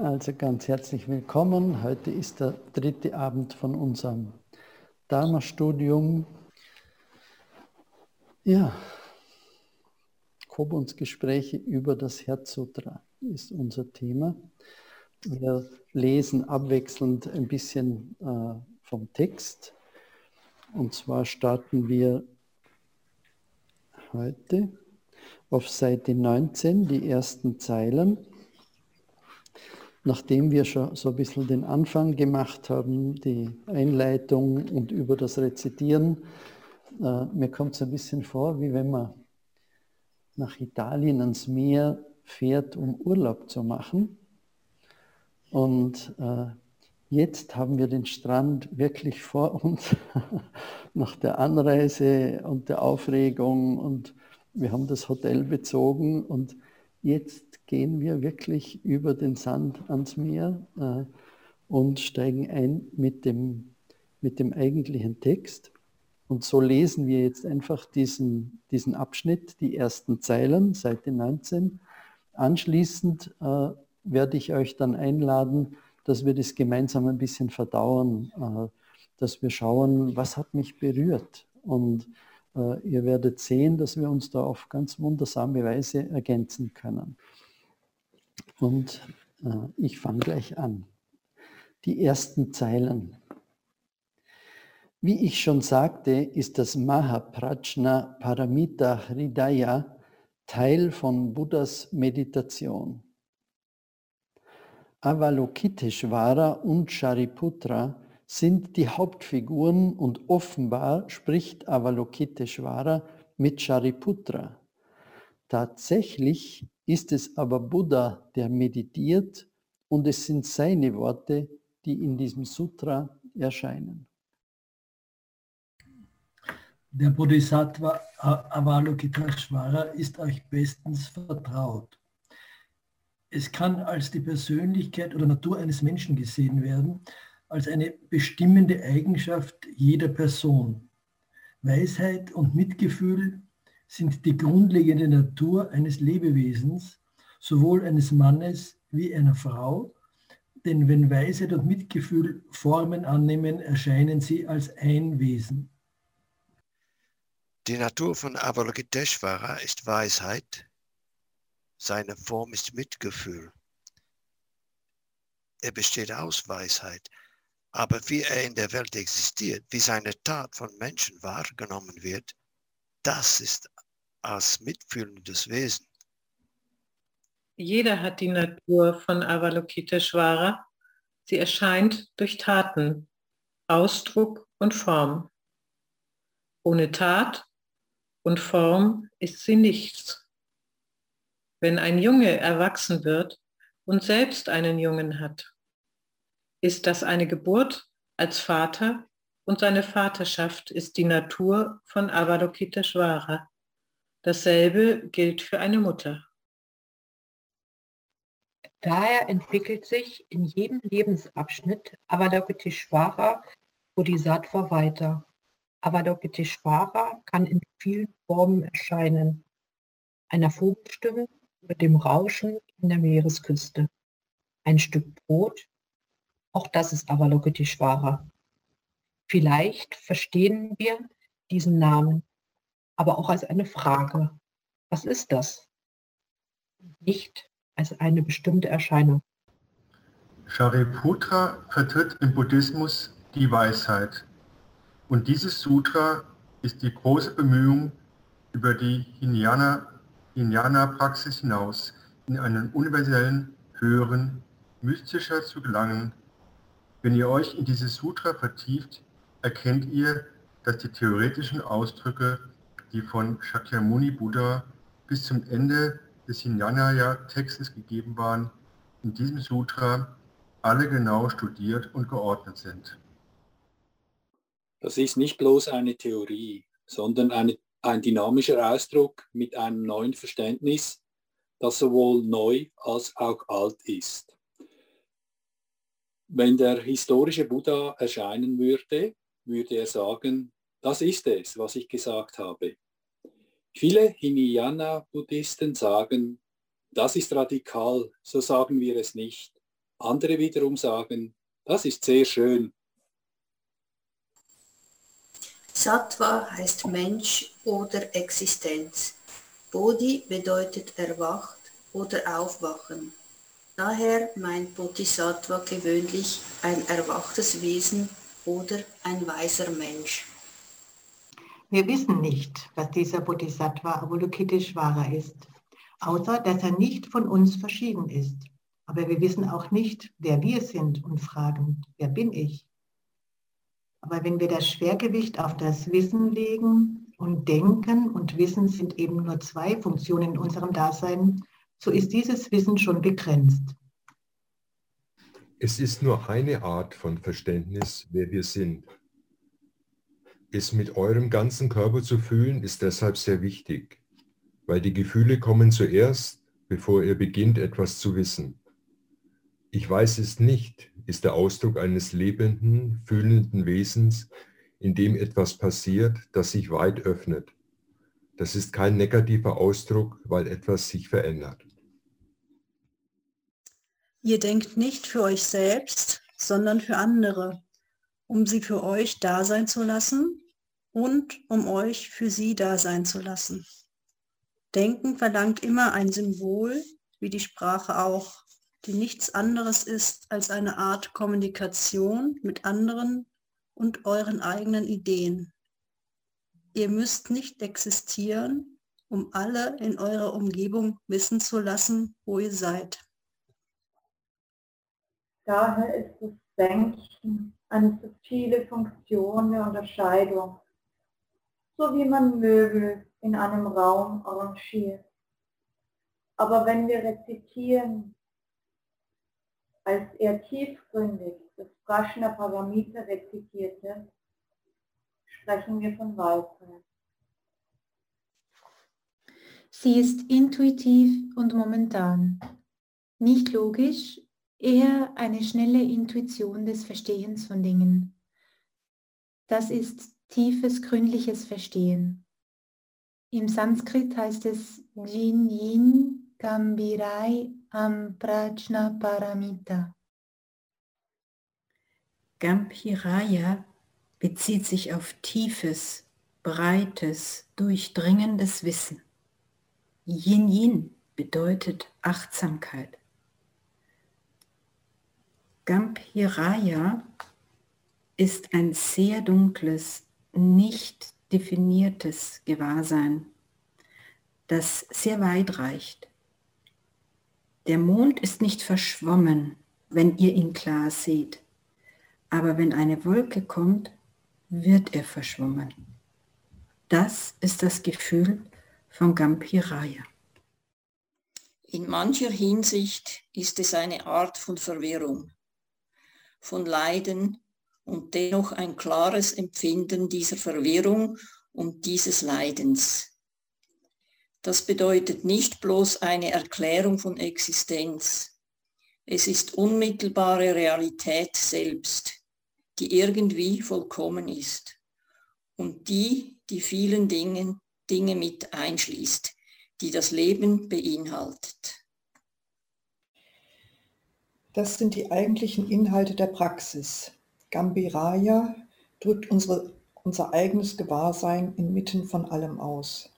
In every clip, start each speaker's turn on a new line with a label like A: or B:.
A: Also ganz herzlich willkommen. Heute ist der dritte Abend von unserem Dharma-Studium. Ja, Kobuns Gespräche über das Herzsutra ist unser Thema. Wir lesen abwechselnd ein bisschen äh, vom Text. Und zwar starten wir heute auf Seite 19, die ersten Zeilen nachdem wir schon so ein bisschen den Anfang gemacht haben, die Einleitung und über das Rezitieren, äh, mir kommt es ein bisschen vor, wie wenn man nach Italien ans Meer fährt, um Urlaub zu machen. Und äh, jetzt haben wir den Strand wirklich vor uns nach der Anreise und der Aufregung und wir haben das Hotel bezogen und jetzt gehen wir wirklich über den Sand ans Meer äh, und steigen ein mit dem, mit dem eigentlichen Text. Und so lesen wir jetzt einfach diesen, diesen Abschnitt, die ersten Zeilen, Seite 19. Anschließend äh, werde ich euch dann einladen, dass wir das gemeinsam ein bisschen verdauern, äh, dass wir schauen, was hat mich berührt. Und ihr werdet sehen, dass wir uns da auf ganz wundersame Weise ergänzen können. Und äh, ich fange gleich an. Die ersten Zeilen. Wie ich schon sagte, ist das Mahaprajna Paramita Hridaya Teil von Buddhas Meditation. Avalokiteshvara und Shariputra sind die Hauptfiguren und offenbar spricht Avalokiteshvara mit Shariputra. Tatsächlich ist es aber Buddha, der meditiert und es sind seine Worte, die in diesem Sutra erscheinen.
B: Der Bodhisattva Avalokiteshvara ist euch bestens vertraut. Es kann als die Persönlichkeit oder Natur eines Menschen gesehen werden, als eine bestimmende Eigenschaft jeder Person. Weisheit und Mitgefühl sind die grundlegende Natur eines Lebewesens, sowohl eines Mannes wie einer Frau, denn wenn Weisheit und Mitgefühl Formen annehmen, erscheinen sie als ein Wesen.
C: Die Natur von Avalokiteshvara ist Weisheit, seine Form ist Mitgefühl. Er besteht aus Weisheit, aber wie er in der Welt existiert, wie seine Tat von Menschen wahrgenommen wird, das ist als mitfühlendes Wesen.
D: Jeder hat die Natur von Avalokiteshvara. Sie erscheint durch Taten, Ausdruck und Form. Ohne Tat und Form ist sie nichts. Wenn ein Junge erwachsen wird und selbst einen Jungen hat, ist das eine Geburt als Vater und seine Vaterschaft ist die Natur von Avalokiteshvara. Dasselbe gilt für eine Mutter.
E: Daher entwickelt sich in jedem Lebensabschnitt Avalokiteshvara Bodhisattva weiter. Avalokiteshvara kann in vielen Formen erscheinen. Einer Vogelstimme mit dem Rauschen in der Meeresküste. Ein Stück Brot auch das ist Avalokiteshvara. Vielleicht verstehen wir diesen Namen, aber auch als eine Frage. Was ist das? Nicht als eine bestimmte Erscheinung.
F: Shariputra vertritt im Buddhismus die Weisheit. Und dieses Sutra ist die große Bemühung, über die Hinayana-Praxis hinaus in einen universellen, höheren, mystischer zu gelangen, wenn ihr euch in dieses Sutra vertieft, erkennt ihr, dass die theoretischen Ausdrücke, die von Shakyamuni Buddha bis zum Ende des Hinayana-Textes gegeben waren, in diesem Sutra alle genau studiert und geordnet sind.
G: Das ist nicht bloß eine Theorie, sondern eine, ein dynamischer Ausdruck mit einem neuen Verständnis, das sowohl neu als auch alt ist wenn der historische Buddha erscheinen würde, würde er sagen, das ist es, was ich gesagt habe. Viele Hinayana-Buddhisten sagen, das ist radikal, so sagen wir es nicht. Andere wiederum sagen, das ist sehr schön.
H: Sattva heißt Mensch oder Existenz. Bodhi bedeutet erwacht oder aufwachen. Daher meint Bodhisattva gewöhnlich ein erwachtes Wesen oder ein weiser Mensch.
I: Wir wissen nicht, was dieser Bodhisattva Avalokiteshvara ist, außer dass er nicht von uns verschieden ist. Aber wir wissen auch nicht, wer wir sind und fragen, wer bin ich? Aber wenn wir das Schwergewicht auf das Wissen legen und Denken und Wissen sind eben nur zwei Funktionen in unserem Dasein, so ist dieses Wissen schon begrenzt.
J: Es ist nur eine Art von Verständnis, wer wir sind. Es mit eurem ganzen Körper zu fühlen, ist deshalb sehr wichtig, weil die Gefühle kommen zuerst, bevor ihr beginnt, etwas zu wissen. Ich weiß es nicht, ist der Ausdruck eines lebenden, fühlenden Wesens, in dem etwas passiert, das sich weit öffnet. Das ist kein negativer Ausdruck, weil etwas sich verändert.
K: Ihr denkt nicht für euch selbst, sondern für andere um sie für euch da sein zu lassen und um euch für sie da sein zu lassen. Denken verlangt immer ein Symbol, wie die Sprache auch, die nichts anderes ist als eine Art Kommunikation mit anderen und euren eigenen Ideen. Ihr müsst nicht existieren, um alle in eurer Umgebung wissen zu lassen, wo ihr seid.
L: Daher ist das Denken eine subtile Funktion der Unterscheidung, so wie man Möbel in einem Raum arrangiert. Aber wenn wir rezitieren, als er tiefgründig das Prashna Paramita rezitierte, sprechen wir von Weisheit.
M: Sie ist intuitiv und momentan, nicht logisch eher eine schnelle Intuition des Verstehens von Dingen. Das ist tiefes, gründliches Verstehen. Im Sanskrit heißt es Jin Yin Gambirai Amprajna Paramita.
N: Gambhiraya bezieht sich auf tiefes, breites, durchdringendes Wissen. Yin Yin bedeutet Achtsamkeit. Gambhiraya ist ein sehr dunkles, nicht definiertes Gewahrsein, das sehr weit reicht. Der Mond ist nicht verschwommen, wenn ihr ihn klar seht, aber wenn eine Wolke kommt, wird er verschwommen. Das ist das Gefühl von Gambhiraya.
O: In mancher Hinsicht ist es eine Art von Verwirrung von Leiden und dennoch ein klares Empfinden dieser Verwirrung und dieses Leidens. Das bedeutet nicht bloß eine Erklärung von Existenz. Es ist unmittelbare Realität selbst, die irgendwie vollkommen ist und die die vielen Dinge, Dinge mit einschließt, die das Leben beinhaltet.
P: Das sind die eigentlichen Inhalte der Praxis. Gambhiraya drückt unsere, unser eigenes Gewahrsein inmitten von allem aus.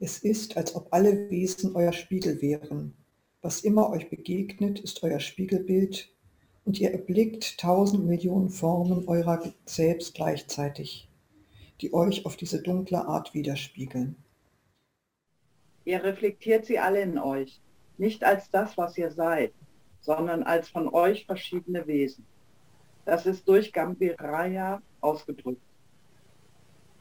P: Es ist, als ob alle Wesen euer Spiegel wären. Was immer euch begegnet, ist euer Spiegelbild und ihr erblickt tausend Millionen Formen eurer selbst gleichzeitig, die euch auf diese dunkle Art widerspiegeln.
Q: Ihr reflektiert sie alle in euch, nicht als das, was ihr seid, sondern als von euch verschiedene Wesen. Das ist durch Gambhiraya ausgedrückt.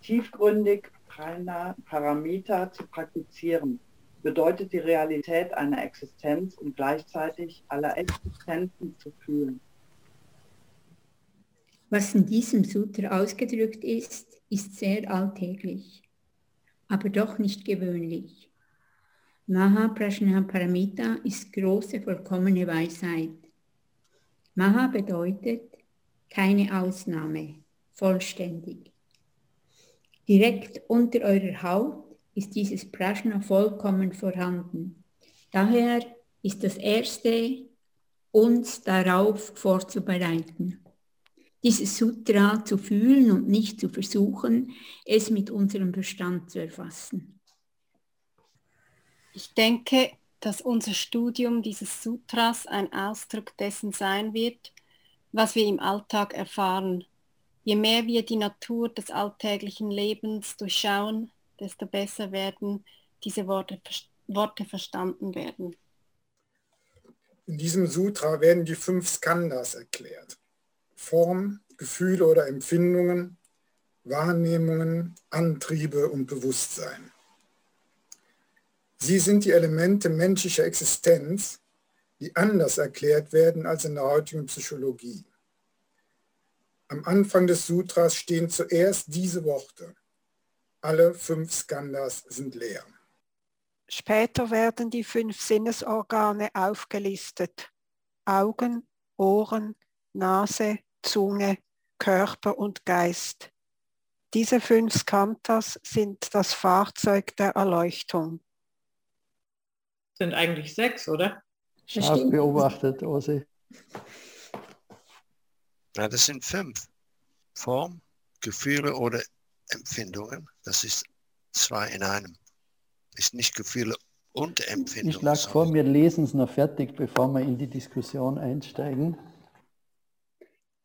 Q: Tiefgründig Prana Paramita zu praktizieren, bedeutet die Realität einer Existenz und gleichzeitig aller Existenzen zu fühlen.
R: Was in diesem Sutra ausgedrückt ist, ist sehr alltäglich, aber doch nicht gewöhnlich. Maha Prajna Paramita ist große vollkommene Weisheit. Maha bedeutet keine Ausnahme, vollständig. Direkt unter eurer Haut ist dieses Prajna vollkommen vorhanden. Daher ist das erste uns darauf vorzubereiten. Dieses Sutra zu fühlen und nicht zu versuchen, es mit unserem Verstand zu erfassen.
S: Ich denke, dass unser Studium dieses Sutras ein Ausdruck dessen sein wird, was wir im Alltag erfahren. Je mehr wir die Natur des alltäglichen Lebens durchschauen, desto besser werden diese Worte, Worte verstanden werden.
T: In diesem Sutra werden die fünf Skandhas erklärt. Form, Gefühle oder Empfindungen, Wahrnehmungen, Antriebe und Bewusstsein. Sie sind die Elemente menschlicher Existenz, die anders erklärt werden als in der heutigen Psychologie. Am Anfang des Sutras stehen zuerst diese Worte. Alle fünf Skandhas sind leer.
U: Später werden die fünf Sinnesorgane aufgelistet. Augen, Ohren, Nase, Zunge, Körper und Geist. Diese fünf Skandhas sind das Fahrzeug der Erleuchtung
D: sind eigentlich sechs, oder?
A: Scharf beobachtet, Osi.
C: Ja, das sind fünf. Form, Gefühle oder Empfindungen. Das ist zwei in einem. Ist nicht Gefühle und Empfindungen.
A: Ich schlage vor, wir lesen es noch fertig, bevor wir in die Diskussion einsteigen.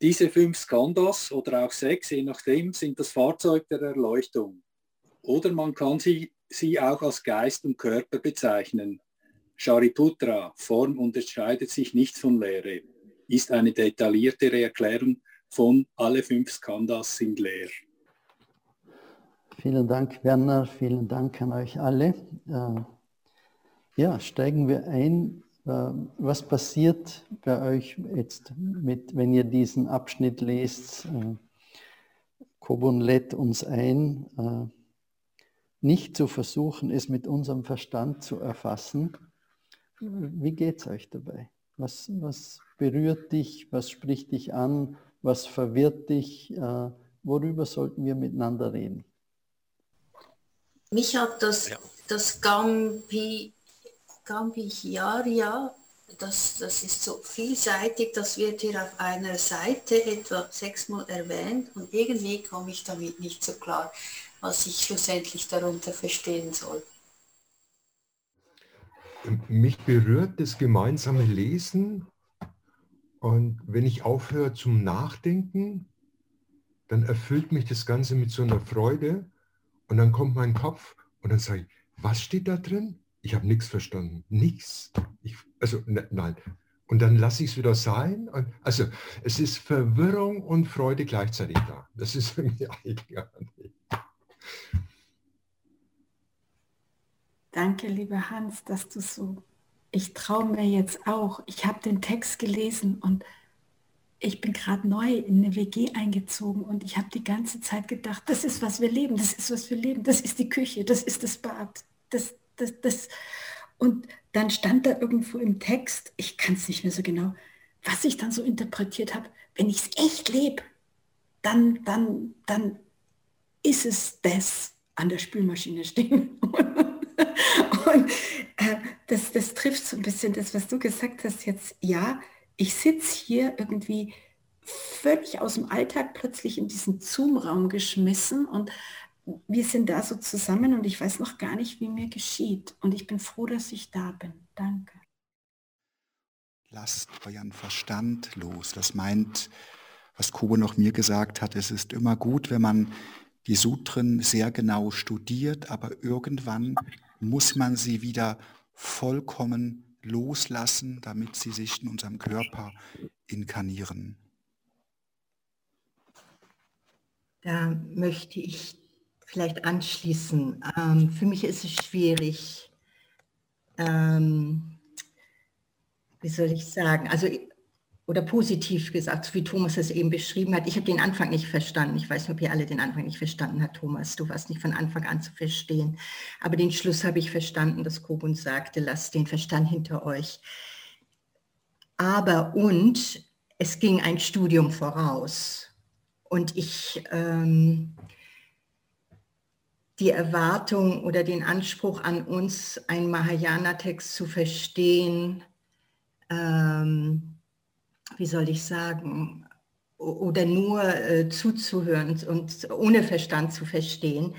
G: Diese fünf Skandhas oder auch sechs, je nachdem, sind das Fahrzeug der Erleuchtung. Oder man kann sie, sie auch als Geist und Körper bezeichnen. Shariputra, Form unterscheidet sich nicht von Lehre, ist eine detailliertere Erklärung von alle fünf Skandhas sind leer.
A: Vielen Dank, Werner. Vielen Dank an euch alle. Äh, ja, steigen wir ein. Äh, was passiert bei euch jetzt, mit, wenn ihr diesen Abschnitt lest? Äh, Kobun lädt uns ein, nicht zu versuchen, es mit unserem Verstand zu erfassen, wie geht es euch dabei? Was, was berührt dich? Was spricht dich an? Was verwirrt dich? Äh, worüber sollten wir miteinander reden?
H: Mich hat das, ja. das Gambi, Gambiaria, das, das ist so vielseitig, das wird hier auf einer Seite etwa sechsmal erwähnt und irgendwie komme ich damit nicht so klar, was ich schlussendlich darunter verstehen soll
F: mich berührt das gemeinsame Lesen und wenn ich aufhöre zum Nachdenken, dann erfüllt mich das Ganze mit so einer Freude und dann kommt mein Kopf und dann sage ich, was steht da drin? Ich habe nichts verstanden. Nichts. also ne, nein. Und dann lasse ich es wieder sein. Und, also es ist Verwirrung und Freude gleichzeitig da. Das ist irgendwie eigenartig.
N: Danke, lieber Hans, dass du so, ich traue mir jetzt auch, ich habe den Text gelesen und ich bin gerade neu in eine WG eingezogen und ich habe die ganze Zeit gedacht, das ist, was wir leben, das ist, was wir leben, das ist die Küche, das ist das Bad, das, das, das. Und dann stand da irgendwo im Text, ich kann es nicht mehr so genau, was ich dann so interpretiert habe, wenn ich es echt lebe, dann, dann, dann ist es das an der Spülmaschine stehen. Und äh, das, das trifft so ein bisschen das, was du gesagt hast jetzt. Ja, ich sitze hier irgendwie völlig aus dem Alltag plötzlich in diesen Zoom-Raum geschmissen und wir sind da so zusammen und ich weiß noch gar nicht, wie mir geschieht. Und ich bin froh, dass ich da bin. Danke.
V: Lasst euren Verstand los. Das meint, was Kobo noch mir gesagt hat, es ist immer gut, wenn man die Sutren sehr genau studiert, aber irgendwann muss man sie wieder vollkommen loslassen, damit sie sich in unserem Körper inkarnieren.
W: Da möchte ich vielleicht anschließen. Ähm, für mich ist es schwierig, ähm, wie soll ich sagen, also oder positiv gesagt, so wie Thomas es eben beschrieben hat. Ich habe den Anfang nicht verstanden. Ich weiß nicht, ob ihr alle den Anfang nicht verstanden habt, Thomas. Du warst nicht von Anfang an zu verstehen. Aber den Schluss habe ich verstanden, dass Kobun sagte, lasst den Verstand hinter euch. Aber und es ging ein Studium voraus. Und ich, ähm, die Erwartung oder den Anspruch an uns, einen Mahayana-Text zu verstehen, ähm, wie soll ich sagen, oder nur äh, zuzuhören und ohne Verstand zu verstehen.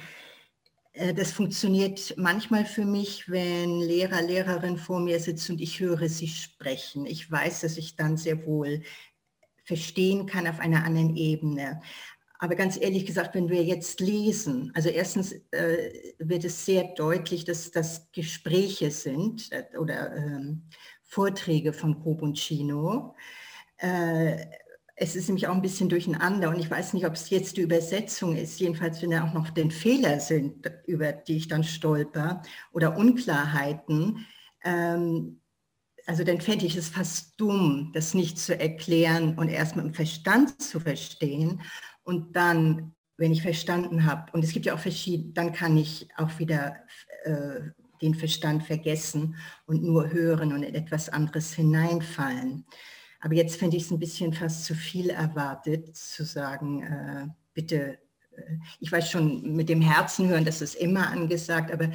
W: Äh, das funktioniert manchmal für mich, wenn Lehrer, Lehrerin vor mir sitzen und ich höre sie sprechen. Ich weiß, dass ich dann sehr wohl verstehen kann auf einer anderen Ebene. Aber ganz ehrlich gesagt, wenn wir jetzt lesen, also erstens äh, wird es sehr deutlich, dass das Gespräche sind äh, oder ähm, Vorträge von Probuncino. Äh, es ist nämlich auch ein bisschen durcheinander und ich weiß nicht, ob es jetzt die Übersetzung ist, jedenfalls wenn da auch noch den Fehler sind, über die ich dann stolper oder Unklarheiten. Ähm, also dann fände ich es fast dumm, das nicht zu erklären und erst mit dem Verstand zu verstehen und dann, wenn ich verstanden habe, und es gibt ja auch verschiedene, dann kann ich auch wieder äh, den Verstand vergessen und nur hören und in etwas anderes hineinfallen. Aber jetzt fände ich es ein bisschen fast zu viel erwartet, zu sagen, äh, bitte, äh, ich weiß schon, mit dem Herzen hören, das ist immer angesagt, aber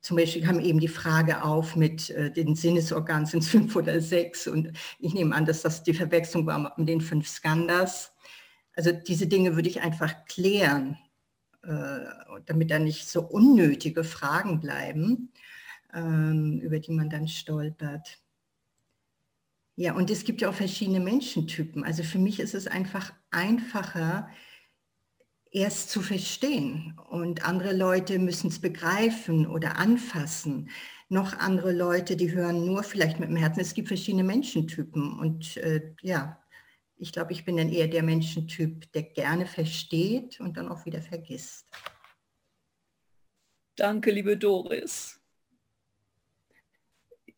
W: zum Beispiel kam eben die Frage auf mit äh, den Sinnesorganen, sind es fünf oder sechs? Und ich nehme an, dass das die Verwechslung war mit den fünf Skandals. Also diese Dinge würde ich einfach klären, äh, damit da nicht so unnötige Fragen bleiben, ähm, über die man dann stolpert. Ja, und es gibt ja auch verschiedene Menschentypen. Also für mich ist es einfach einfacher, erst zu verstehen. Und andere Leute müssen es begreifen oder anfassen. Noch andere Leute, die hören nur vielleicht mit dem Herzen. Es gibt verschiedene Menschentypen. Und äh, ja, ich glaube, ich bin dann eher der Menschentyp, der gerne versteht und dann auch wieder vergisst.
X: Danke, liebe Doris.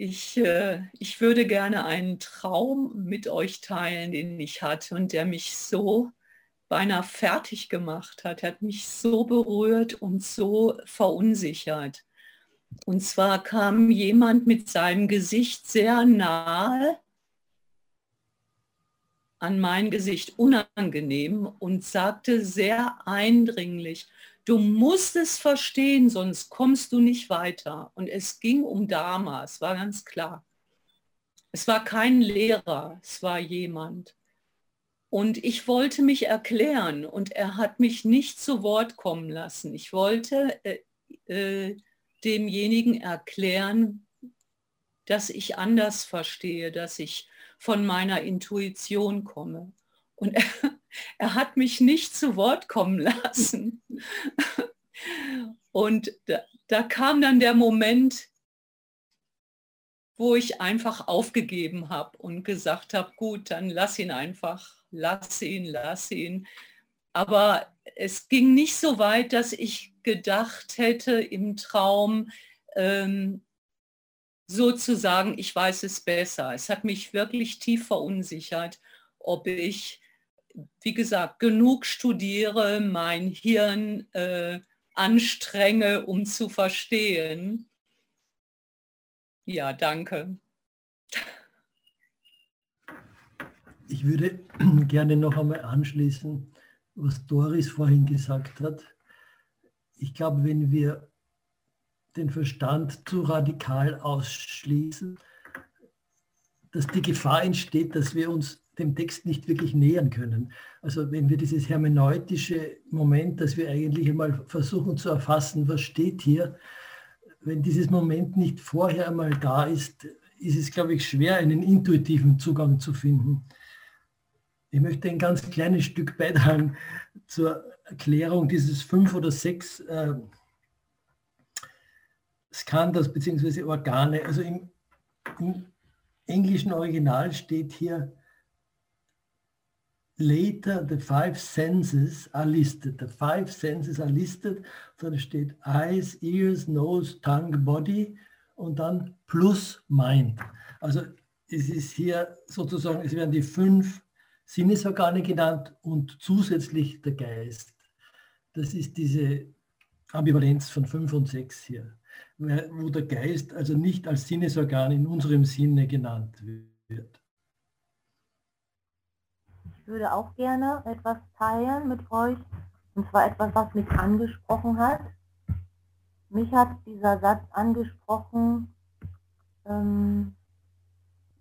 X: Ich, äh, ich würde gerne einen Traum mit euch teilen, den ich hatte und der mich so beinahe fertig gemacht hat. Hat mich so berührt und so verunsichert. Und zwar kam jemand mit seinem Gesicht sehr nahe an mein Gesicht unangenehm und sagte sehr eindringlich, du musst es verstehen, sonst kommst du nicht weiter. Und es ging um Dharma, es war ganz klar. Es war kein Lehrer, es war jemand. Und ich wollte mich erklären und er hat mich nicht zu Wort kommen lassen. Ich wollte äh, äh, demjenigen erklären, dass ich anders verstehe, dass ich von meiner Intuition komme. Und er, er hat mich nicht zu Wort kommen lassen. Und da, da kam dann der Moment, wo ich einfach aufgegeben habe und gesagt habe, gut, dann lass ihn einfach, lass ihn, lass ihn. Aber es ging nicht so weit, dass ich gedacht hätte im Traum, ähm, sozusagen, ich weiß es besser. Es hat mich wirklich tief verunsichert, ob ich, wie gesagt, genug studiere, mein Hirn äh, anstrenge, um zu verstehen. Ja, danke.
B: Ich würde gerne noch einmal anschließen, was Doris vorhin gesagt hat. Ich glaube, wenn wir den Verstand zu radikal ausschließen, dass die Gefahr entsteht, dass wir uns dem Text nicht wirklich nähern können. Also wenn wir dieses hermeneutische Moment, dass wir eigentlich einmal versuchen zu erfassen, was steht hier, wenn dieses Moment nicht vorher einmal da ist, ist es, glaube ich, schwer, einen intuitiven Zugang zu finden. Ich möchte ein ganz kleines Stück beitragen zur Erklärung dieses fünf oder sechs äh, Skandals bzw. Organe. Also im, im englischen Original steht hier later the five senses are listed. The five senses are listed. Dann steht Eyes, Ears, Nose, Tongue, Body und dann plus Mind. Also es ist hier sozusagen, es werden die fünf Sinnesorgane genannt und zusätzlich der Geist. Das ist diese Ambivalenz von fünf und sechs hier wo der Geist also nicht als Sinnesorgan in unserem Sinne genannt wird.
Y: Ich würde auch gerne etwas teilen mit euch, und zwar etwas, was mich angesprochen hat. Mich hat dieser Satz angesprochen, ähm,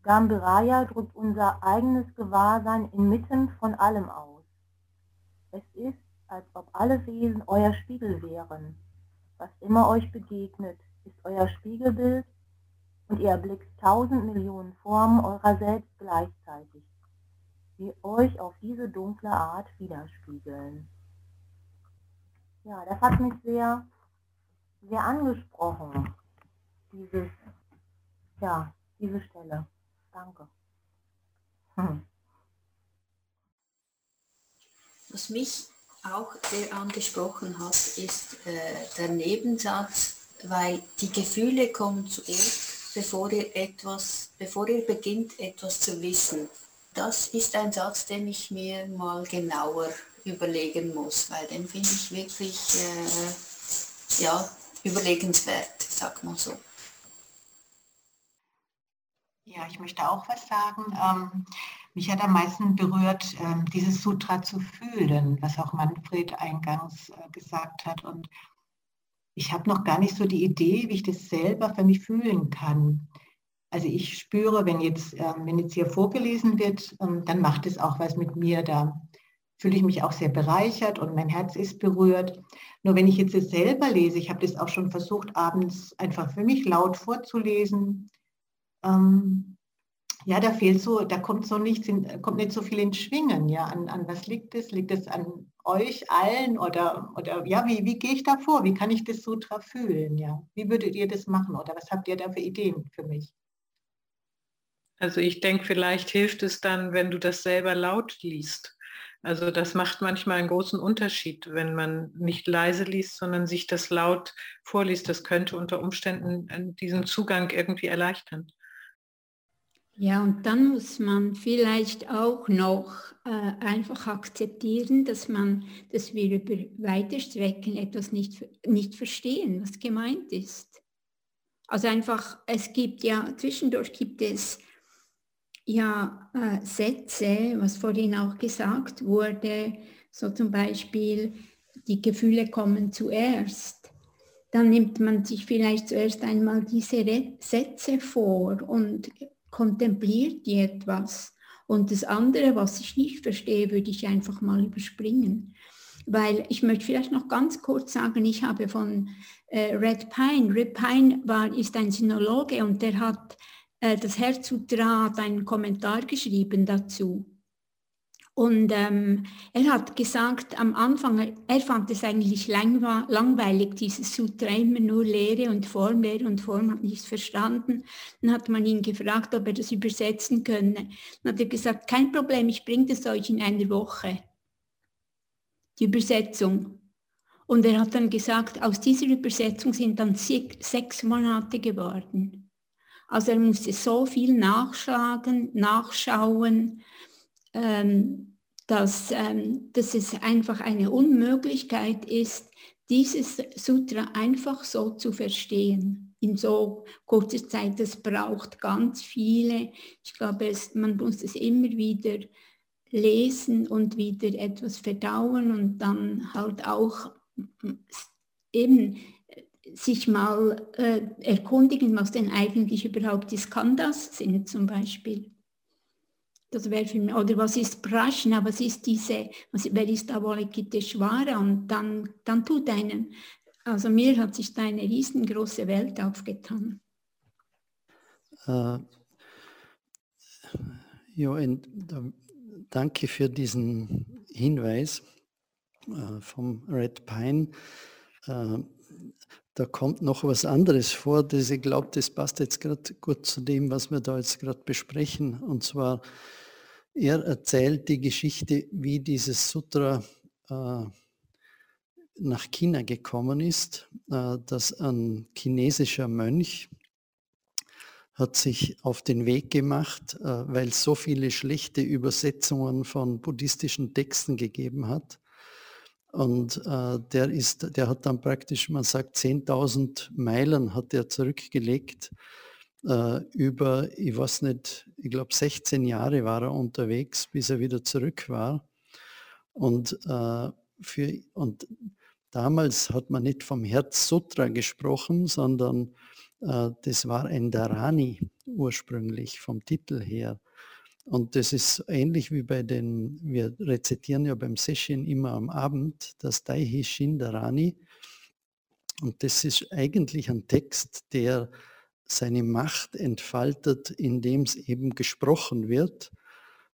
Y: Gambiraya drückt unser eigenes Gewahrsein inmitten von allem aus. Es ist, als ob alle Wesen euer Spiegel wären. Was immer euch begegnet, ist euer Spiegelbild und ihr erblickt tausend Millionen Formen eurer selbst gleichzeitig, die euch auf diese dunkle Art widerspiegeln. Ja, das hat mich sehr, sehr angesprochen, dieses, ja, diese Stelle. Danke. Hm.
H: Was mich auch sehr angesprochen hat, ist äh, der Nebensatz, weil die Gefühle kommen zuerst, bevor ihr etwas, bevor ihr beginnt, etwas zu wissen. Das ist ein Satz, den ich mir mal genauer überlegen muss, weil den finde ich wirklich äh, ja, überlegenswert, sag mal so.
I: Ja, ich möchte auch was sagen. Ähm, mich hat am meisten berührt, ähm, dieses Sutra zu fühlen, was auch Manfred eingangs äh, gesagt hat. Und ich habe noch gar nicht so die Idee, wie ich das selber für mich fühlen kann. Also ich spüre, wenn jetzt, ähm, wenn jetzt hier vorgelesen wird, ähm, dann macht es auch was mit mir. Da fühle ich mich auch sehr bereichert und mein Herz ist berührt. Nur wenn ich jetzt es selber lese, ich habe das auch schon versucht, abends einfach für mich laut vorzulesen, ähm, ja, da fehlt so, da kommt so nichts, in, kommt nicht so viel in Schwingen. Ja, an, an was liegt es? Liegt es an euch allen oder, oder ja, wie, wie gehe ich da vor? Wie kann ich das Sutra fühlen? Ja, wie würdet ihr das machen oder was habt ihr da für Ideen für mich?
D: Also ich denke, vielleicht hilft es dann, wenn du das selber laut liest. Also das macht manchmal einen großen Unterschied, wenn man nicht leise liest, sondern sich das laut vorliest. Das könnte unter Umständen diesen Zugang irgendwie erleichtern.
R: Ja, und dann muss man vielleicht auch noch äh, einfach akzeptieren, dass man, dass wir über weite Strecken etwas nicht, nicht verstehen, was gemeint ist. Also einfach, es gibt ja, zwischendurch gibt es ja äh, Sätze, was vorhin auch gesagt wurde, so zum Beispiel, die Gefühle kommen zuerst. Dann nimmt man sich vielleicht zuerst einmal diese Sätze vor und kontempliert die etwas. Und das andere, was ich nicht verstehe, würde ich einfach mal überspringen. Weil ich möchte vielleicht noch ganz kurz sagen, ich habe von äh, Red Pine, Red Pine war, ist ein Sinologe und der hat äh, das Herzsutra hat einen Kommentar geschrieben dazu. Und ähm, er hat gesagt, am Anfang, er fand es eigentlich langweilig, dieses Sutra, immer nur Lehre und Form, Lehre und Form, hat nichts verstanden. Dann hat man ihn gefragt, ob er das übersetzen könne. Dann hat er gesagt, kein Problem, ich bringe das euch in einer Woche. Die Übersetzung. Und er hat dann gesagt, aus dieser Übersetzung sind dann sechs Monate geworden. Also er musste so viel nachschlagen, nachschauen, ähm, dass, ähm, dass es einfach eine Unmöglichkeit ist, dieses Sutra einfach so zu verstehen in so kurzer Zeit. Das braucht ganz viele. Ich glaube, es, man muss es immer wieder lesen und wieder etwas verdauen und dann halt auch eben sich mal äh, erkundigen, was denn eigentlich überhaupt die Skandhas sind zum Beispiel. Das wäre für mich, oder was ist Prashna, was ist diese, was, wer ist Avalokiteshvara und dann, dann tut einen, also mir hat sich da eine riesengroße Welt aufgetan.
A: Äh, ja, und, danke für diesen Hinweis äh, vom Red Pine. Da kommt noch was anderes vor, das ich glaube, das passt jetzt gerade gut zu dem, was wir da jetzt gerade besprechen. Und zwar, er erzählt die Geschichte, wie dieses Sutra äh, nach China gekommen ist, äh, dass ein chinesischer Mönch hat sich auf den Weg gemacht, äh, weil es so viele schlechte Übersetzungen von buddhistischen Texten gegeben hat und äh, der, ist, der hat dann praktisch, man sagt, 10.000 Meilen hat er zurückgelegt. Äh, über, ich weiß nicht, ich glaube 16 Jahre war er unterwegs, bis er wieder zurück war. Und, äh, für, und damals hat man nicht vom Herz Sutra gesprochen, sondern Äh, das war ein Dharani ursprünglich vom Titel her. Und das ist ähnlich wie bei den, wir rezitieren ja beim Session immer am Abend das Daihi Shindarani. Und das ist eigentlich ein Text, der seine Macht entfaltet, indem es eben gesprochen wird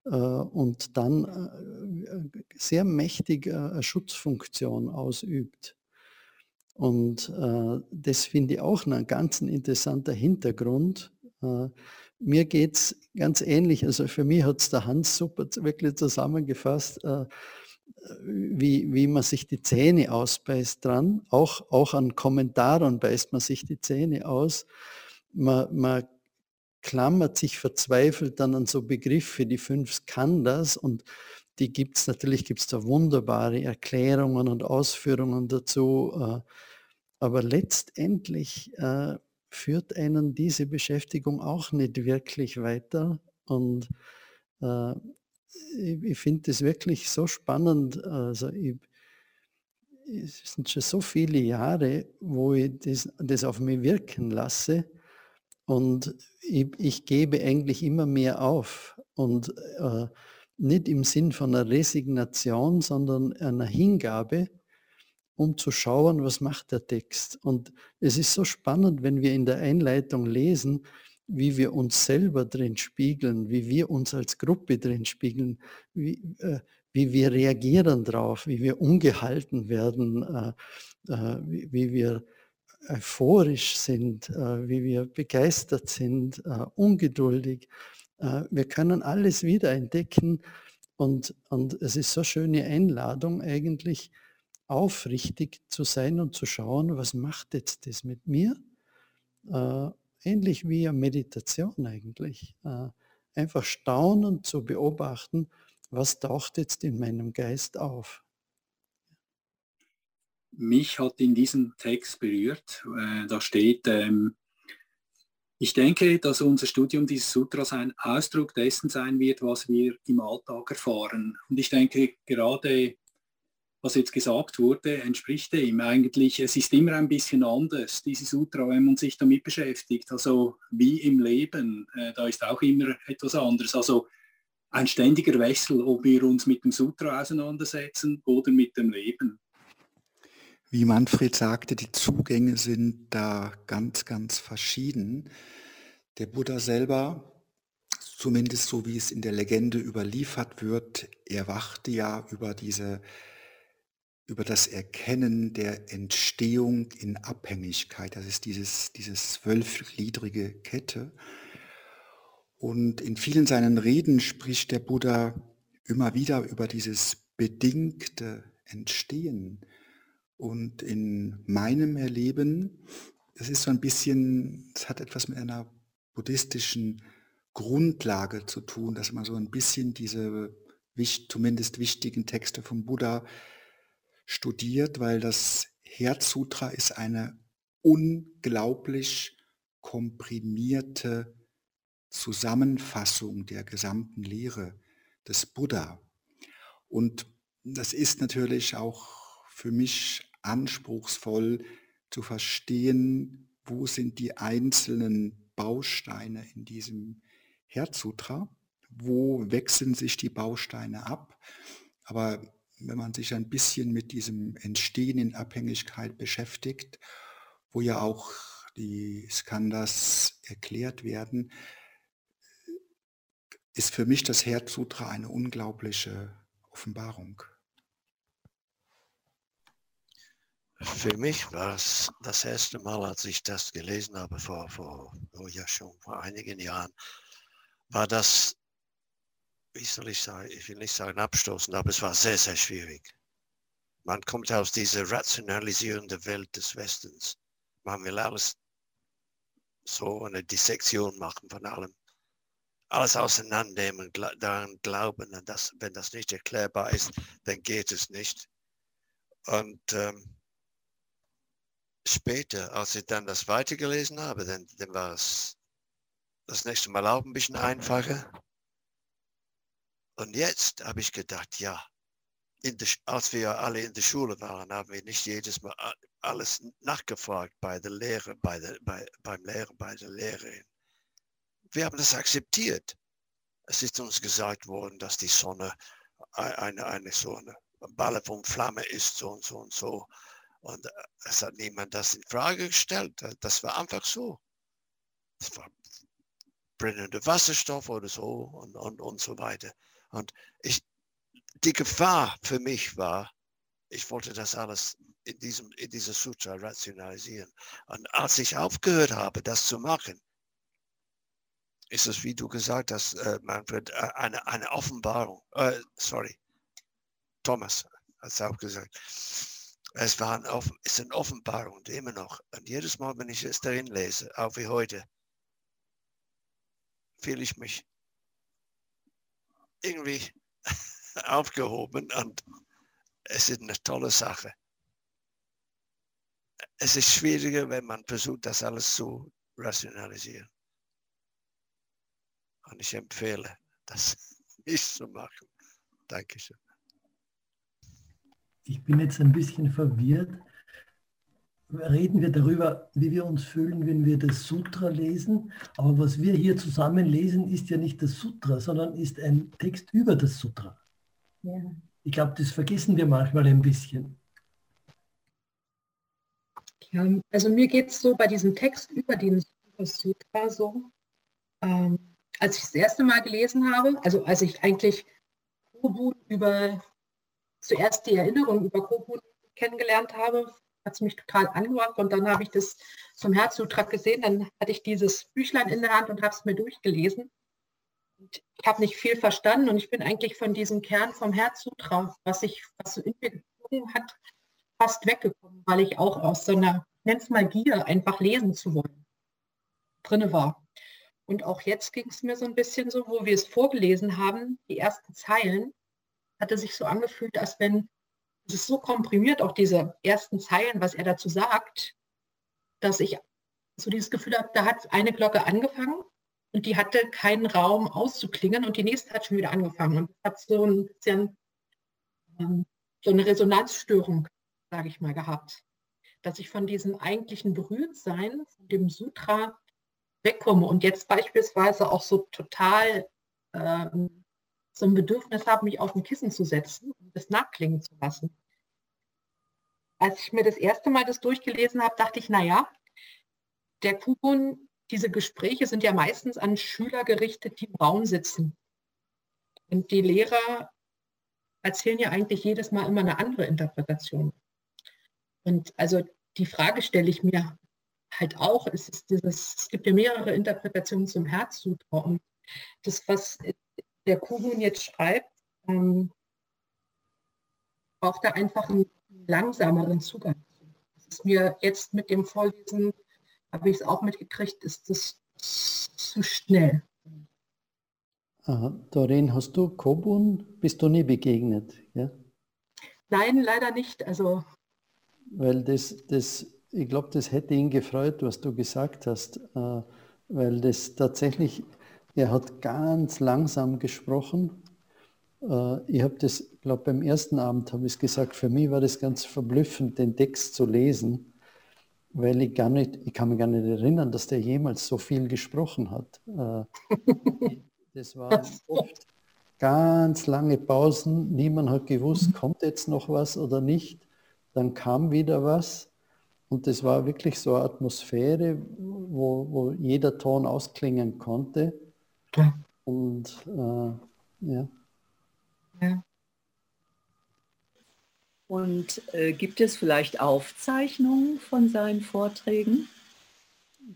A: äh, und dann äh, sehr mächtig äh, eine Schutzfunktion ausübt. Und das finde ich auch ein ganz interessanter Hintergrund. Mir geht es ganz ähnlich. Also für mich hat es der Hans super wirklich zusammengefasst, äh, wie, wie man sich die Zähne ausbeißt dran. Auch, auch an Kommentaren beißt man sich die Zähne aus. Man, man klammert sich verzweifelt dann an so Begriffe, die fünf Skandhas und die gibt es, natürlich gibt es da wunderbare Erklärungen und Ausführungen dazu, äh, aber letztendlich äh, führt einen diese Beschäftigung auch nicht wirklich weiter. Und äh, ich, ich finde es wirklich so spannend, also ich, es sind schon so viele Jahre, wo ich das, das auf mich wirken lasse. Und ich, ich gebe eigentlich immer mehr auf. Und äh, nicht im Sinn von einer Resignation, sondern einer Hingabe, um zu schauen, was macht der Text. Und es ist so spannend, wenn wir in der Einleitung lesen, wie wir uns selber drin spiegeln, wie wir uns als Gruppe drin spiegeln, wie, äh, wie wir reagieren darauf, wie wir ungehalten werden, äh, äh, wie, wie, wir euphorisch sind, äh, wie wir begeistert sind, äh, ungeduldig. Äh, wir können alles wieder entdecken und, und es ist so schöne Einladung eigentlich, aufrichtig zu sein und zu schauen, was macht jetzt das mit mir? Äh, ähnlich wie eine Meditation eigentlich. Äh, einfach staunen zu beobachten, was taucht jetzt in meinem Geist auf.
G: Mich hat in diesem Text berührt, äh, da steht, ähm, ich denke, dass unser Studium dieses Sutras ein Ausdruck dessen sein wird, was wir im Alltag erfahren. Und ich denke, gerade was jetzt gesagt wurde, entspricht dem eigentlich. Es ist immer ein bisschen anders, diese Sutra, wenn man sich damit beschäftigt. Also wie im Leben, äh, da ist auch immer etwas anderes. Also ein ständiger Wechsel, ob wir uns mit dem Sutra auseinandersetzen oder mit dem Leben.
V: Wie Manfred sagte, die Zugänge sind da ganz, ganz verschieden. Der Buddha selber, zumindest so wie es in der Legende überliefert wird, erwachte ja über diese über das Erkennen der Entstehung in Abhängigkeit. Das ist dieses, dieses zwölfgliedrige Kette. Und in vielen seinen Reden spricht der Buddha immer wieder über dieses bedingte Entstehen. Und in meinem Erleben, das ist so ein bisschen, es hat etwas mit einer buddhistischen Grundlage zu tun, dass man so ein bisschen diese zumindest wichtigen Texte vom Buddha studiert, weil das Herzsutra ist eine unglaublich komprimierte Zusammenfassung der gesamten Lehre des Buddha. Und das ist natürlich auch für mich anspruchsvoll zu verstehen, wo sind die einzelnen Bausteine in diesem Herzsutra, wo wechseln sich die Bausteine ab. Aber wenn man sich ein bisschen mit diesem Entstehen in Abhängigkeit beschäftigt, wo ja auch die Skandhas erklärt werden, ist für mich das Herzsutra eine unglaubliche Offenbarung.
C: Für mich war es das erste Mal, als ich das gelesen habe, vor, vor oh ja schon vor einigen Jahren, war das, wie soll ich sagen, ich will nicht sagen abstoßend, aber es war sehr, sehr schwierig. Man kommt aus dieser rationalisierenden Welt des Westens. Man will alles so eine Dissektion machen von allem. Alles auseinandernehmen, daran glauben, und das, wenn das nicht erklärbar ist, dann geht es nicht. Und ähm, später, als ich dann das weitergelesen habe, dann, dann war es das nächste Mal auch ein bisschen einfacher. Und jetzt habe ich gedacht, ja, der, als wir alle in der Schule waren, haben wir nicht jedes Mal alles nachgefragt bei der Lehre, bei der, bei, beim Lehrer, bei der Lehrerin. Wir haben das akzeptiert. Es ist uns gesagt worden, dass die Sonne eine, eine so eine Balle von Flamme ist, so und so und so. Und äh, es hat niemand das in Frage gestellt. Das war einfach so. Es war brennender Wasserstoff oder so und, und, und so weiter. Und ich, die Gefahr für mich war, ich wollte das alles in, diesem, in dieser Sutra rationalisieren. Und als ich aufgehört habe, das zu machen, ist es, wie du gesagt hast, äh, Manfred, äh, eine, eine Offenbarung. Äh, sorry, Thomas hat es auch gesagt. Es war ein, ist eine Offenbarung, immer noch. Und jedes Mal, wenn ich es darin lese, auch wie heute, fühle ich mich irgendwie aufgehoben und es ist eine tolle Sache. Es ist schwieriger, wenn man versucht, das alles zu rationalisieren. Und ich empfehle, das nicht zu machen. Dankeschön.
B: Ich bin jetzt ein bisschen verwirrt. Reden wir darüber, wie wir uns fühlen, wenn wir das Sutra lesen. Aber was wir hier zusammen lesen, ist ja nicht das Sutra, sondern ist ein Text über das Sutra. Ja. Ich glaube, das vergessen wir manchmal ein bisschen.
E: Ja, also mir geht es so bei diesem Text über den Sutra so, ähm, als ich das erste Mal gelesen habe, also als ich eigentlich Kobun über, zuerst die Erinnerung über Kobun kennengelernt habe, hat es mich total angemacht und dann habe ich das zum Herzsutra gesehen, dann hatte ich dieses Büchlein in der Hand und habe es mir durchgelesen. Und ich habe nicht viel verstanden und ich bin eigentlich von diesem Kern vom Herzsutra, was ich, was so in mir gezogen hat, fast weggekommen, weil ich auch aus so einer, nenn's mal Gier, einfach lesen zu wollen, drinne war. Und auch jetzt ging es mir so ein bisschen so, wo wir es vorgelesen haben, die ersten Zeilen, hatte sich so angefühlt, als wenn es ist so komprimiert, auch diese ersten Zeilen, was er dazu sagt, dass ich so dieses Gefühl habe, da hat eine Glocke angefangen und die hatte keinen Raum auszuklingen und die nächste hat schon wieder angefangen. Und hat so ein bisschen ähm, so eine Resonanzstörung, sage ich mal, gehabt. Dass ich von diesem eigentlichen Berührtsein, von dem Sutra, wegkomme und jetzt beispielsweise auch so total ähm, so ein Bedürfnis habe, mich auf ein Kissen zu setzen und das nachklingen zu lassen. Als ich mir das erste Mal das durchgelesen habe, dachte ich, naja, der Kubun, diese Gespräche sind ja meistens an Schüler gerichtet, die im Raum sitzen. Und die Lehrer erzählen ja eigentlich jedes Mal immer eine andere Interpretation. Und also die Frage stelle ich mir, halt auch, es, dieses, es gibt ja mehrere Interpretationen zum Herzsutra und das, was der Kuhn jetzt schreibt, ähm, braucht er einfach einen langsameren Zugang. Das ist mir jetzt mit dem Vorlesen, habe ich es auch mitgekriegt, ist das zu schnell.
A: Aha. Doreen, hast du Kobun, bist du nie begegnet? Ja?
E: Nein, leider nicht. Also
A: weil das, das ich glaube, das hätte ihn gefreut, was du gesagt hast, äh, weil das tatsächlich, er hat ganz langsam gesprochen. Äh, ich habe das, glaube beim ersten Abend habe ich es gesagt, für mich war das ganz verblüffend, den Text zu lesen, weil ich gar nicht, ich kann mich gar nicht erinnern, dass der jemals so viel gesprochen hat. Äh, das waren oft ganz lange Pausen, niemand hat gewusst, kommt jetzt noch was oder nicht. Dann kam wieder was und das war wirklich so eine Atmosphäre, wo, wo jeder Ton ausklingen konnte. Ja. Und äh, ja.
X: ja. Und äh, gibt es vielleicht Aufzeichnungen von seinen Vorträgen?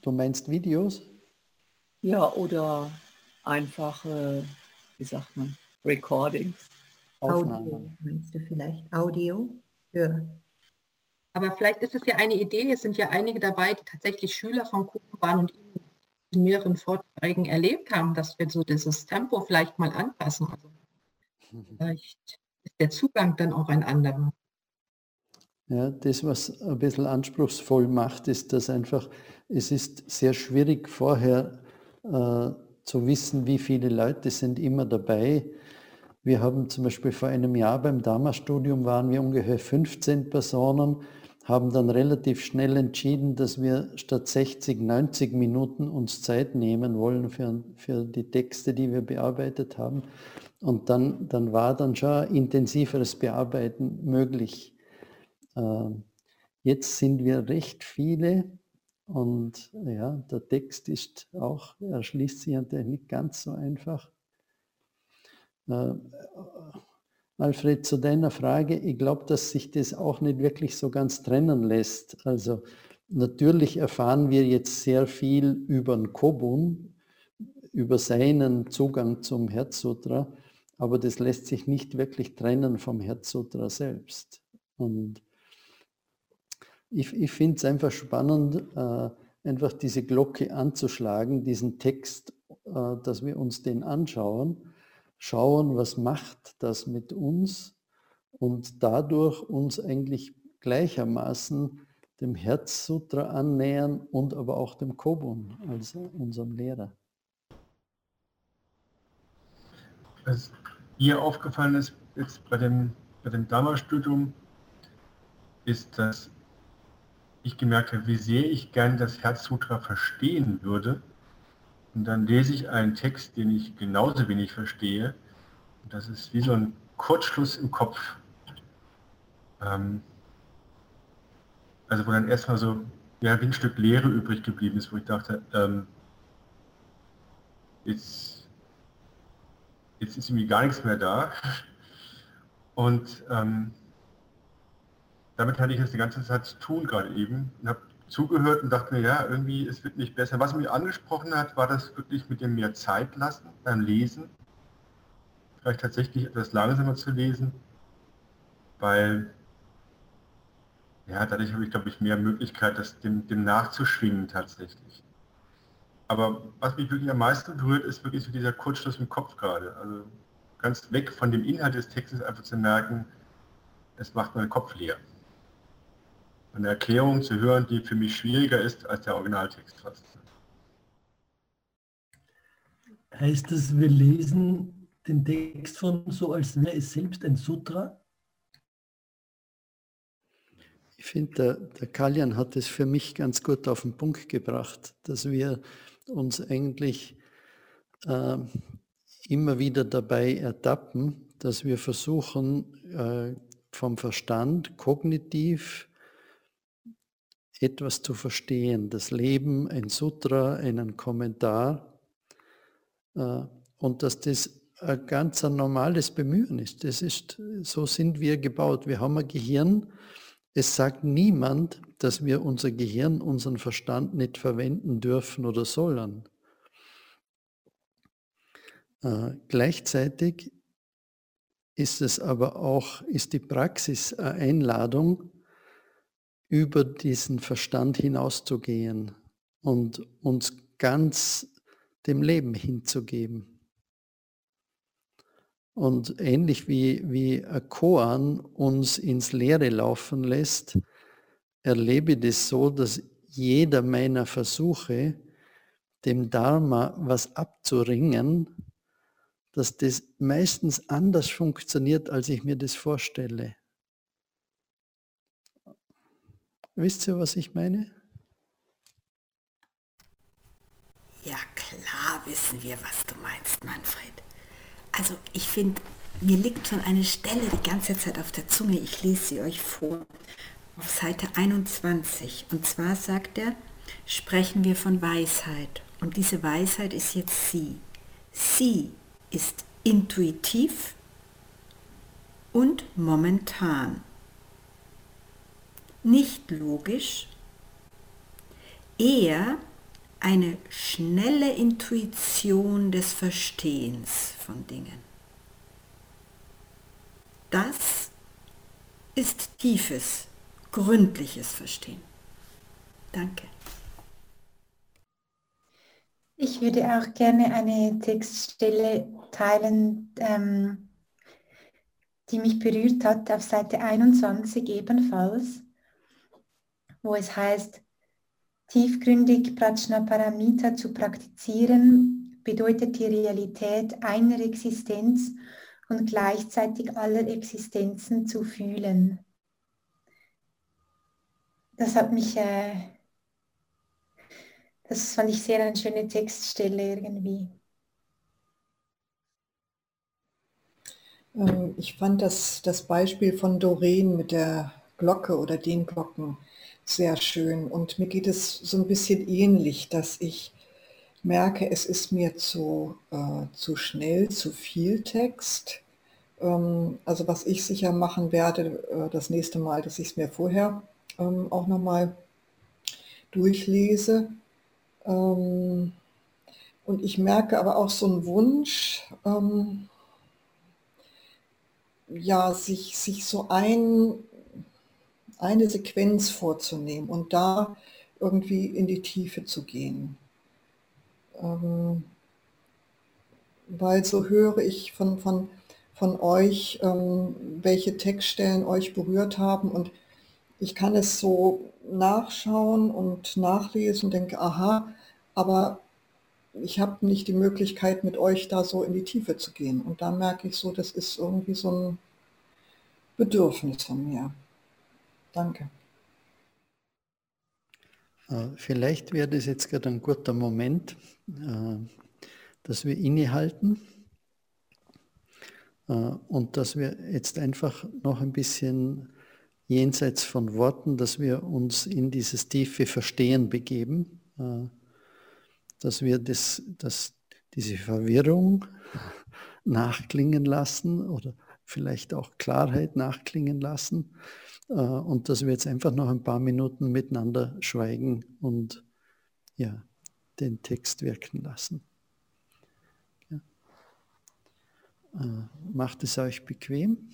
A: Du meinst Videos?
X: Ja, oder einfache, wie sagt man, Recordings.
W: Aufnahmen. Audio, meinst du vielleicht? Audio? Ja.
E: Aber vielleicht ist es ja eine Idee, es sind ja einige dabei, die tatsächlich Schüler von Kuchen waren und mehreren Vorträgen erlebt haben, dass wir so dieses Tempo vielleicht mal anpassen. Also vielleicht ist der Zugang dann auch ein anderer.
A: Ja, das, was ein bisschen anspruchsvoll macht, ist, dass einfach, es ist sehr schwierig vorher äh, zu wissen, wie viele Leute sind immer dabei. Wir haben zum Beispiel vor einem Jahr beim Dharma-Studium waren wir ungefähr 15 Personen, haben dann relativ schnell entschieden, dass wir statt 60, 90 Minuten uns Zeit nehmen wollen für, für die Texte, die wir bearbeitet haben. Und dann, dann war dann schon intensiveres Bearbeiten möglich. Ähm, jetzt sind wir recht viele und ja, der Text ist auch, erschließt sich natürlich nicht ganz so einfach. Alfred, zu deiner Frage, ich glaube, dass sich das auch nicht wirklich so ganz trennen lässt. Also natürlich erfahren wir jetzt sehr viel über den Kobun, über seinen Zugang zum Herzsutra, aber das lässt sich nicht wirklich trennen vom Herzsutra selbst. Und ich, ich finde es einfach spannend, äh, einfach diese Glocke anzuschlagen, diesen Text, äh, dass wir uns den anschauen schauen, was macht das mit uns und dadurch uns eigentlich gleichermaßen dem Herzsutra annähern und aber auch dem Kobun, also unserem Lehrer.
F: Was mir aufgefallen ist jetzt bei dem, bei dem Dharma-Studium, ist, dass ich gemerkt habe, wie sehr ich gerne das Herzsutra verstehen würde, und dann lese ich einen Text, den ich genauso wenig verstehe. Und das ist wie so ein Kurzschluss im Kopf. Ähm, also wo dann erstmal so ja, wie ein Stück Leere übrig geblieben ist, wo ich dachte, ähm, jetzt, jetzt ist irgendwie gar nichts mehr da. Und ähm, damit hatte ich jetzt die ganze Zeit zu tun gerade eben und habe zugehört und dachte mir, ja, irgendwie, es wird nicht besser. Was mich angesprochen hat, war das wirklich mit dem mehr Zeit lassen beim Lesen. Vielleicht tatsächlich etwas langsamer zu lesen, weil ja, dadurch habe ich, glaube ich, mehr Möglichkeit, das dem, dem nachzuschwingen tatsächlich. Aber was mich wirklich am meisten berührt, ist wirklich so dieser Kurzschluss im Kopf gerade. Also ganz weg von dem Inhalt des Textes einfach zu merken, es macht meinen Kopf leer eine Erklärung zu hören, die für mich schwieriger ist als der Originaltext fast.
B: Heißt das, wir lesen den Text von so, als wäre es selbst ein Sutra?
A: Ich finde, der, der Kalyan hat es für mich ganz gut auf den Punkt gebracht, dass wir uns eigentlich äh, immer wieder dabei ertappen, dass wir versuchen, äh, vom Verstand kognitiv etwas zu verstehen, das Leben, ein Sutra, einen Kommentar äh, und dass das ein ganz ein normales Bemühen ist. Das ist. So sind wir gebaut. Wir haben ein Gehirn. Es sagt niemand, dass wir unser Gehirn, unseren Verstand nicht verwenden dürfen oder sollen. Äh, gleichzeitig ist es aber auch, ist die Praxis eine Einladung, über diesen Verstand hinauszugehen und uns ganz dem Leben hinzugeben. Und ähnlich wie, wie ein Koan uns ins Leere laufen lässt, erlebe ich das so, dass jeder meiner Versuche, dem Dharma was abzuringen, dass das meistens anders funktioniert, als ich mir das vorstelle. Wisst ihr, was ich meine?
N: Ja, klar wissen wir, was du meinst, Manfred. Also ich finde, mir liegt schon eine Stelle die ganze Zeit auf der Zunge. Ich lese sie euch vor. Auf Seite 21. Und zwar sagt er, sprechen wir von Weisheit. Und diese Weisheit ist jetzt sie. Sie ist intuitiv und momentan nicht logisch, eher eine schnelle Intuition des Verstehens von Dingen. Das ist tiefes, gründliches Verstehen. Danke.
M: Ich würde auch gerne eine Textstelle teilen, ähm, die mich berührt hat, auf Seite 21 ebenfalls wo es heißt, tiefgründig Prajnaparamita zu praktizieren, bedeutet die Realität einer Existenz
Z: und gleichzeitig aller Existenzen zu fühlen. Das hat mich, äh, das fand ich sehr eine schöne Textstelle irgendwie.
P: Ähm, ich fand das, das Beispiel von Doreen mit der Glocke oder den Glocken sehr schön. Und mir geht es so ein bisschen ähnlich, dass ich merke, es ist mir zu, äh, zu schnell, zu viel Text. Ähm, also was ich sicher machen werde, äh, das nächste Mal, dass ich es mir vorher ähm, auch nochmal durchlese. Ähm, und ich merke aber auch so einen Wunsch, ähm, ja, sich, sich so ein, eine Sequenz vorzunehmen und da irgendwie in die Tiefe zu gehen. Ähm, weil so höre ich von, von, von euch, ähm, welche Textstellen euch berührt haben und ich kann es so nachschauen und nachlesen denke, aha, aber ich habe nicht die Möglichkeit, mit euch da so in die Tiefe zu gehen. Und da merke ich so, das ist irgendwie so ein Bedürfnis von mir. Danke.
A: Äh, vielleicht wäre das jetzt gerade ein guter Moment, äh, dass wir innehalten äh, und dass wir jetzt einfach noch ein bisschen jenseits von Worten, dass wir uns in dieses tiefe Verstehen begeben, dass wir das, dass diese Verwirrung nachklingen lassen oder vielleicht auch Klarheit nachklingen lassen und dass wir jetzt einfach noch ein paar Minuten miteinander schweigen und ja, den Text wirken lassen. Ja. Äh, macht es euch bequem?